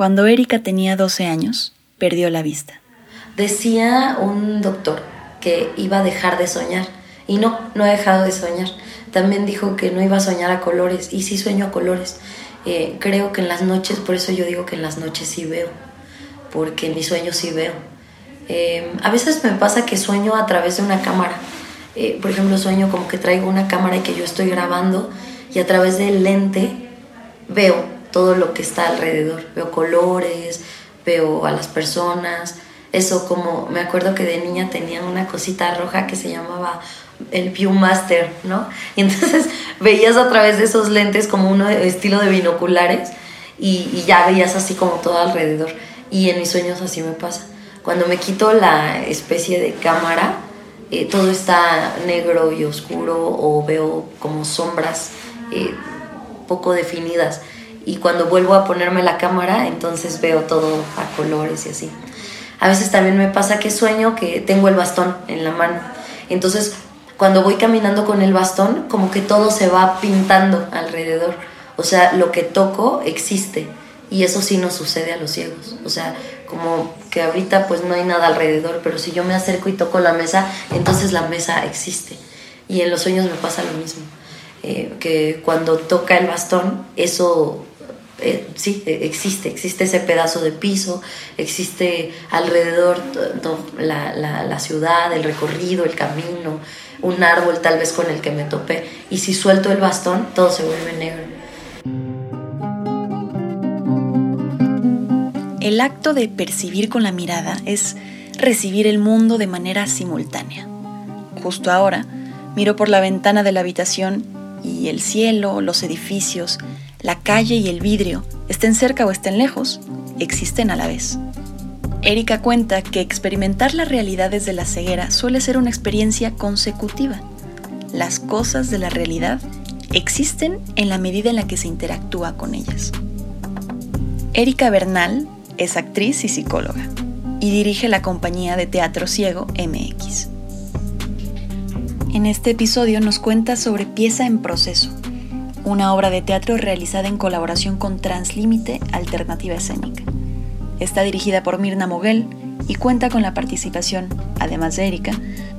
Cuando Erika tenía 12 años, perdió la vista. Decía un doctor que iba a dejar de soñar y no, no ha dejado de soñar. También dijo que no iba a soñar a colores y sí sueño a colores. Eh, creo que en las noches, por eso yo digo que en las noches sí veo, porque en mis sueños sí veo. Eh, a veces me pasa que sueño a través de una cámara. Eh, por ejemplo, sueño como que traigo una cámara y que yo estoy grabando y a través del lente veo todo lo que está alrededor. Veo colores, veo a las personas. Eso como, me acuerdo que de niña tenía una cosita roja que se llamaba el Viewmaster, ¿no? Y entonces veías a través de esos lentes como un estilo de binoculares y, ya veías así como todo alrededor. Y en mis sueños así me pasa. Cuando me quito la especie de cámara, eh, todo está negro y oscuro o veo como sombras eh, poco definidas y cuando vuelvo a ponerme la cámara, entonces veo todo a colores y así. A veces también me pasa que sueño que tengo el bastón en la mano. Entonces, cuando voy caminando con el bastón, como que todo se va pintando alrededor. O sea, lo que toco existe. Y eso sí nos sucede a los ciegos. O sea, como que ahorita pues no hay nada alrededor, pero si yo me acerco y toco la mesa, entonces la mesa existe. Y en los sueños me pasa lo mismo. Eh, que cuando toca el bastón, eso eh, sí, e, existe, existe ese pedazo de piso, existe alrededor la, la, ciudad, el recorrido, el camino, un árbol tal vez con el que me topé. Y si suelto el bastón, todo se vuelve negro. El acto de percibir con la mirada es recibir el mundo de manera simultánea. Justo ahora, miro por la ventana de la habitación y el cielo, los edificios, la calle y el vidrio, estén cerca o estén lejos, existen a la vez. Erika cuenta que experimentar las realidades de la ceguera suele ser una experiencia consecutiva. Las cosas de la realidad existen en la medida en la que se interactúa con ellas. Erika Bernal es actriz y psicóloga y dirige la compañía de teatro ciego MX. En este episodio nos cuenta sobre Pieza en Proceso, una obra de teatro realizada en colaboración con Translímite Alternativa Escénica. Está dirigida por Mirna Moguel y cuenta con la participación, además de Erika,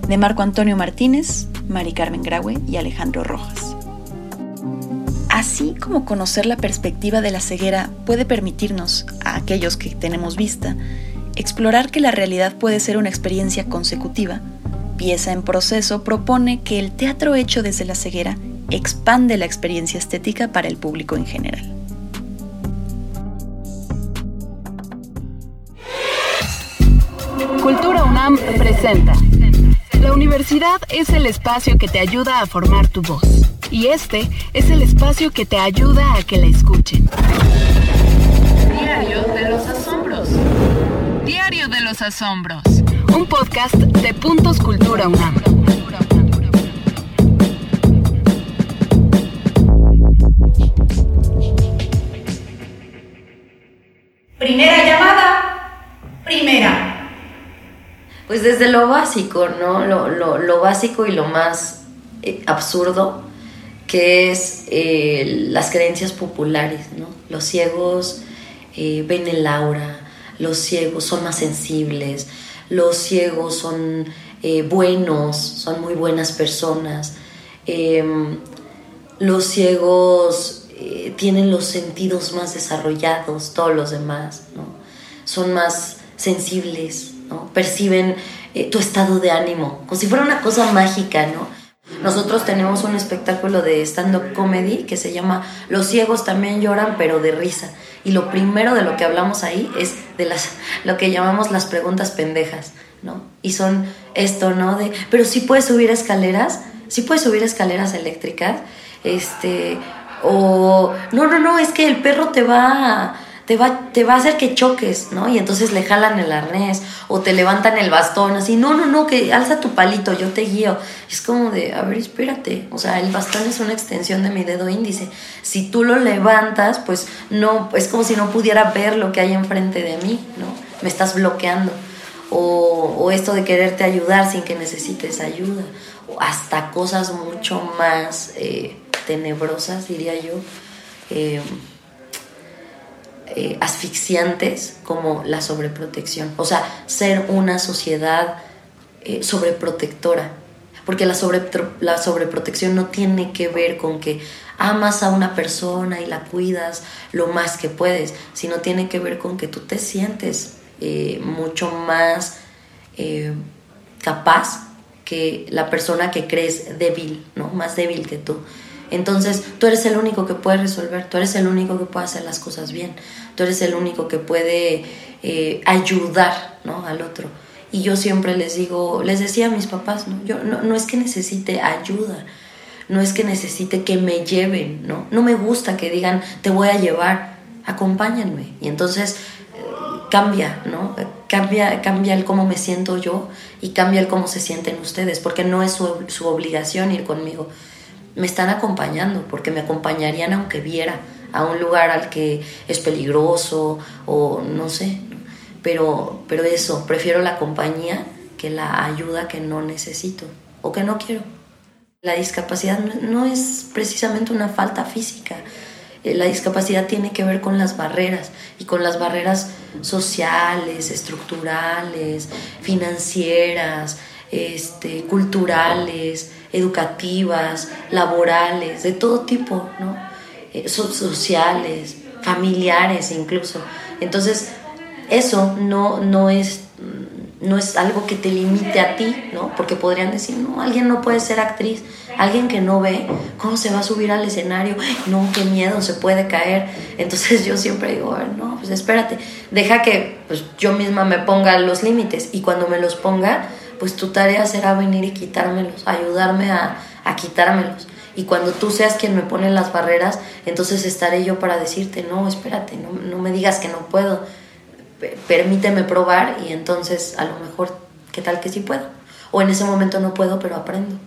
de Marco Antonio Martínez, Mari Carmen Graue y Alejandro Rojas. Así como conocer la perspectiva de la ceguera puede permitirnos, a aquellos que tenemos vista, explorar que la realidad puede ser una experiencia consecutiva, Pieza en Proceso propone que el teatro hecho desde la ceguera expande la experiencia estética para el público en general. Cultura UNAM presenta. La universidad es el espacio que te ayuda a formar tu voz. Y este es el espacio que te ayuda a que la escuchen. Diario de los Asombros. Diario de los Asombros. Un podcast de Puntos Cultura UNAM. Primera llamada. Primera. Pues desde lo básico, ¿no? Lo, básico y lo más eh, absurdo, que es eh, las creencias populares, ¿no? Los ciegos eh, ven el aura, los ciegos son más sensibles, los ciegos son buenos, son muy buenas personas, em, los ciegos eh, tienen los sentidos más desarrollados, todos los demás, ¿no? Son más sensibles, ¿no? Perciben eh, tu estado de ánimo, como si fuera una cosa mágica, ¿no? Nosotros tenemos un espectáculo de stand-up comedy que se llama Los ciegos también lloran, pero de risa. Y lo primero de lo que hablamos ahí es de las, lo que llamamos las preguntas pendejas, ¿no? Y son esto, ¿no? De, pero si puedes subir escaleras, si puedes subir escaleras eléctricas, este, o no, no, no, es que el perro te va, te va, te va a hacer que choques, ¿no? Y entonces le jalan el arnés o te levantan el bastón, así, no, no, no, que alza tu palito, yo te guío. Es como de, a ver, espérate, o sea, el bastón es una extensión de mi dedo índice. Si tú lo levantas, pues no, es como si no pudiera ver lo que hay enfrente de mí, ¿no? Me estás bloqueando. O, o esto de quererte ayudar sin que necesites ayuda. O hasta cosas mucho más... Eh, diría yo. Eh, eh, asfixiantes como la sobreprotección. O sea, ser una sociedad eh, sobreprotectora. Porque la, sobre, la sobreprotección no tiene que ver con que amas a una persona y la cuidas lo más que puedes, sino tiene que ver con que tú te sientes mucho más capaz que la persona que crees débil, ¿no? Más débil que tú. Entonces, tú eres el único que puede resolver, tú eres el único que puede hacer las cosas bien, tú eres el único que puede eh, ayudar ¿no? al otro. Y yo siempre les digo, les decía a mis papás, ¿no? Yo, no, es que necesite ayuda, no es que necesite que me lleven, ¿no? No me gusta que digan, te voy a llevar, acompáñenme. Y entonces cambia, ¿no? Cambia, cambia el cómo me siento yo y cambia el cómo se sienten ustedes, porque no es su, su obligación ir conmigo me están acompañando, porque me acompañarían aunque viera a un lugar al que es peligroso o no sé. Pero, pero eso, prefiero la compañía que la ayuda que no necesito o que no quiero. La discapacidad no es precisamente una falta física. Eh, la discapacidad tiene que ver con las barreras y con las barreras sociales, estructurales, financieras, este, culturales, educativas, laborales, de todo tipo, ¿no? Eh, sociales, familiares incluso. Entonces, eso no, no, es, no es algo que te limite a ti, ¿no? Porque podrían decir, no, alguien no puede ser actriz, alguien que no ve, ¿cómo se va a subir al escenario? No, qué miedo, se puede caer. Entonces yo siempre digo, no, pues espérate, deja que pues, yo misma me ponga los límites y cuando me los ponga, pues tu tarea será venir y quitármelos, ayudarme a, quitármelos. Y cuando tú seas quien me pone las barreras, entonces estaré yo para decirte, no, espérate, no, me digas que no puedo, permíteme probar y entonces a lo mejor, ¿qué tal que sí puedo? O en ese momento no puedo, pero aprendo.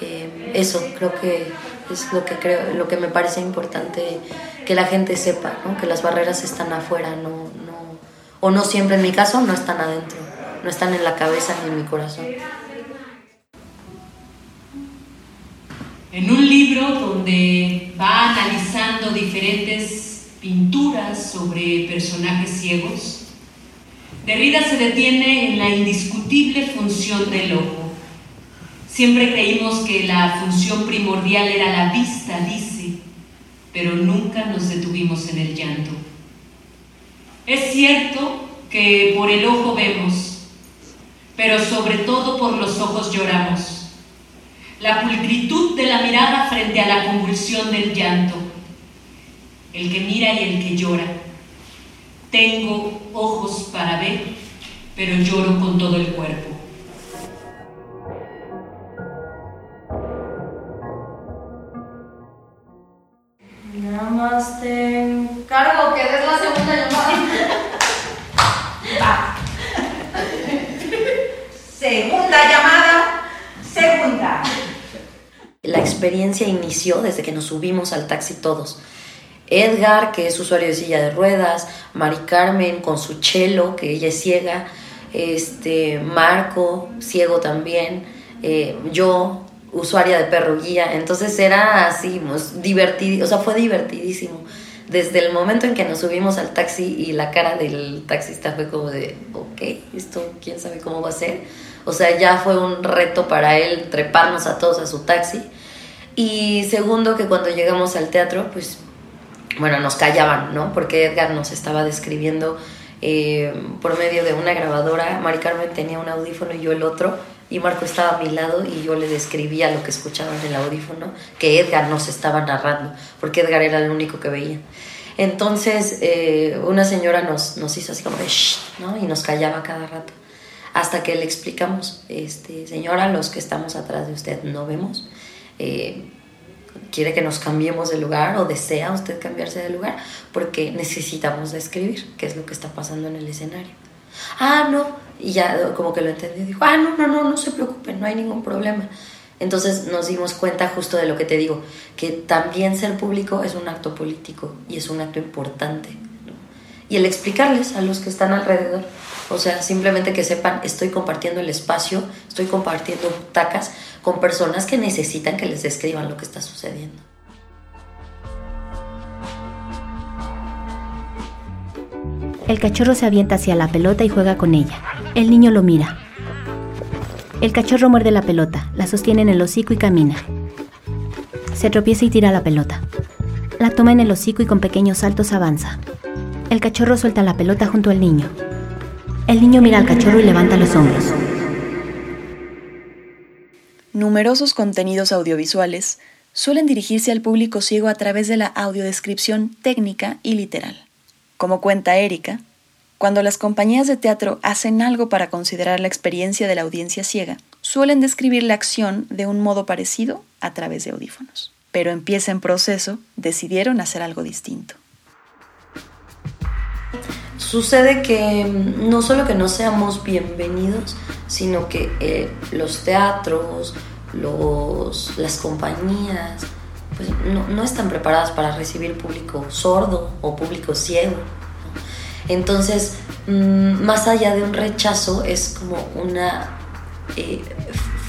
Eh, eso creo que es lo que creo, lo que me parece importante que la gente sepa, que las barreras están afuera, no, no, o no siempre en mi caso, no están adentro no están en la cabeza ni en mi corazón. En un libro donde va analizando diferentes pinturas sobre personajes ciegos, Derrida se detiene en la indiscutible función del ojo. Siempre creímos que la función primordial era la vista, dice, pero nunca nos detuvimos en el llanto. Es cierto que por el ojo vemos, pero sobre todo por los ojos lloramos. La pulcritud de la mirada frente a la convulsión del llanto. El que mira y el que llora. Tengo ojos para ver, pero lloro con todo el cuerpo. Nada más te encargo que des la segunda llamada. Segunda llamada, segunda. La experiencia inició desde que nos subimos al taxi todos. Edgar, que es usuario de silla de ruedas, Mari Carmen con su chelo, que ella es ciega, este, Marco, ciego también, eh, yo, usuaria de perro guía. Entonces era así, pues, divertido, o sea, fue divertidísimo desde el momento en que nos subimos al taxi y la cara del taxista fue como de, ok, esto quién sabe cómo va a ser. O sea, ya fue un reto para él treparnos a todos a su taxi. Y segundo, que cuando llegamos al teatro, pues, bueno, nos callaban, ¿no? Porque Edgar nos estaba describiendo eh, por medio de una grabadora. Mari Carmen tenía un audífono y yo el otro. Y Marco estaba a mi lado y yo le describía lo que escuchaba en el audífono, que Edgar nos estaba narrando, porque Edgar era el único que veía. Entonces, eh, una señora nos, nos hizo así como de ¿no? Y nos callaba cada rato hasta que le explicamos, este, señora, los que estamos atrás de usted no vemos, eh, quiere que nos cambiemos de lugar o desea usted cambiarse de lugar porque necesitamos describir qué es lo que está pasando en el escenario. Ah, no, y ya como que lo entendió, dijo, ah, no, no, no, no se preocupen, no hay ningún problema. Entonces nos dimos cuenta justo de lo que te digo, que también ser público es un acto político y es un acto importante. Y el explicarles a los que están alrededor o sea, simplemente que sepan, estoy compartiendo el espacio, estoy compartiendo tacas con personas que necesitan que les describan lo que está sucediendo. El cachorro se avienta hacia la pelota y juega con ella. El niño lo mira. El cachorro muerde la pelota, la sostiene en el hocico y camina. Se tropieza y tira la pelota. La toma en el hocico y con pequeños saltos avanza. El cachorro suelta la pelota junto al niño. El niño mira al cachorro y levanta los hombros. Numerosos contenidos audiovisuales suelen dirigirse al público ciego a través de la audiodescripción técnica y literal. Como cuenta Erika, cuando las compañías de teatro hacen algo para considerar la experiencia de la audiencia ciega, suelen describir la acción de un modo parecido a través de audífonos. Pero empieza en proceso, decidieron hacer algo distinto. Sucede que mm, no solo que no seamos bienvenidos, sino que eh, los teatros, los, las compañías, pues no, están preparadas para recibir público sordo o público ciego. Entonces, mm, más allá de un rechazo, es como una eh,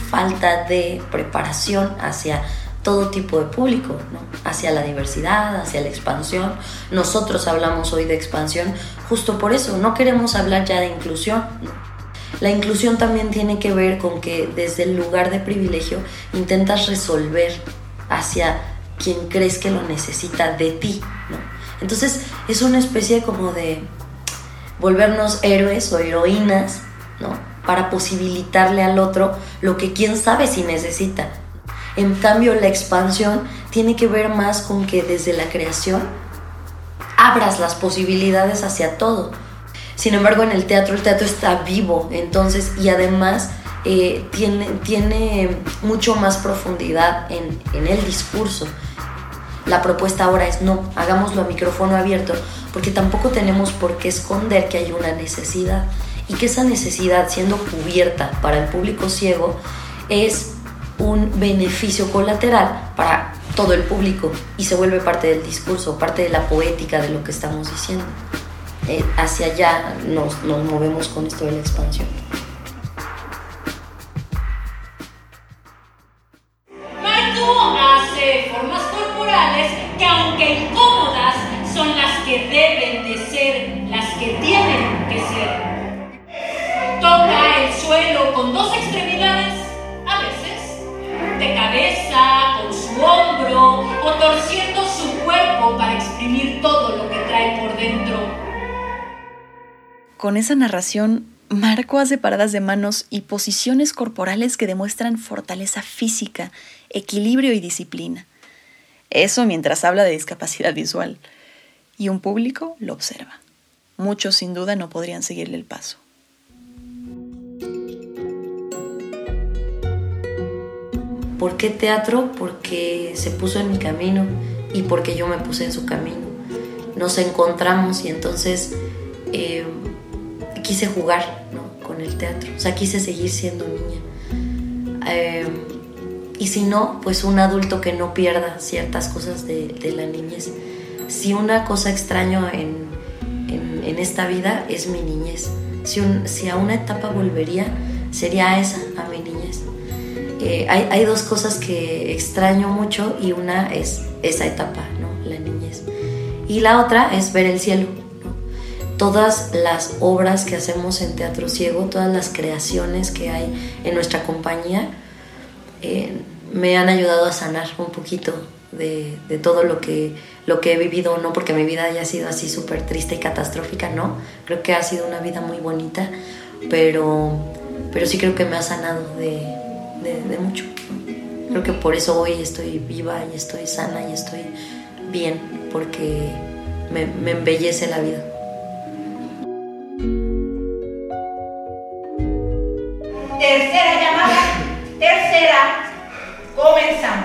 falta de preparación hacia todo tipo de público, hacia la diversidad, hacia la expansión. Nosotros hablamos hoy de expansión justo por eso, no queremos hablar ya de inclusión. La inclusión también tiene que ver con que desde el lugar de privilegio intentas resolver hacia quien crees que lo necesita de ti. Entonces es una especie como de volvernos héroes o heroínas ¿no? para posibilitarle al otro lo que quién sabe si necesita. En cambio, la expansión tiene que ver más con que desde la creación abras las posibilidades hacia todo. Sin embargo, en el teatro, el teatro está vivo, entonces, y además eh, tiene, tiene mucho más profundidad en, en el discurso. La propuesta ahora es no, hagámoslo a micrófono abierto, porque tampoco tenemos por qué esconder que hay una necesidad y que esa necesidad siendo cubierta para el público ciego es un beneficio colateral para todo el público y se vuelve parte del discurso, parte de la poética de lo que estamos diciendo. Eh, hacia allá nos, nos movemos con esto de la expansión. Marco hace formas corporales que aunque incómodas son las que deben de ser, las que tienen que ser. Toca el suelo con dos extremidades de cabeza, con su hombro o torciendo su cuerpo para exprimir todo lo que trae por dentro. Con esa narración, Marco hace paradas de manos y posiciones corporales que demuestran fortaleza física, equilibrio y disciplina. Eso mientras habla de discapacidad visual. Y un público lo observa. Muchos sin duda no podrían seguirle el paso. ¿Por qué teatro? Porque se puso en mi camino y porque yo me puse en su camino. Nos encontramos y entonces eh, quise jugar con el teatro, o sea, quise seguir siendo niña. Eh, y si no, pues un adulto que no pierda ciertas cosas de, la niñez. Si una cosa extraño en, en, esta vida es mi niñez, si, si a una etapa volvería, sería esa, a mi niñez. Eh, hay, dos cosas que extraño mucho y una es esa etapa, ¿no? la niñez. Y la otra es ver el cielo. Todas las obras que hacemos en Teatro Ciego, todas las creaciones que hay en nuestra compañía, eh, me han ayudado a sanar un poquito de, todo lo que, lo que he vivido, no porque mi vida haya sido así súper triste y catastrófica, no, creo que ha sido una vida muy bonita, pero, pero sí creo que me ha sanado de, mucho. Creo que por eso hoy estoy viva y estoy sana y estoy bien, porque me, me embellece la vida. Tercera llamada, tercera, comenzamos.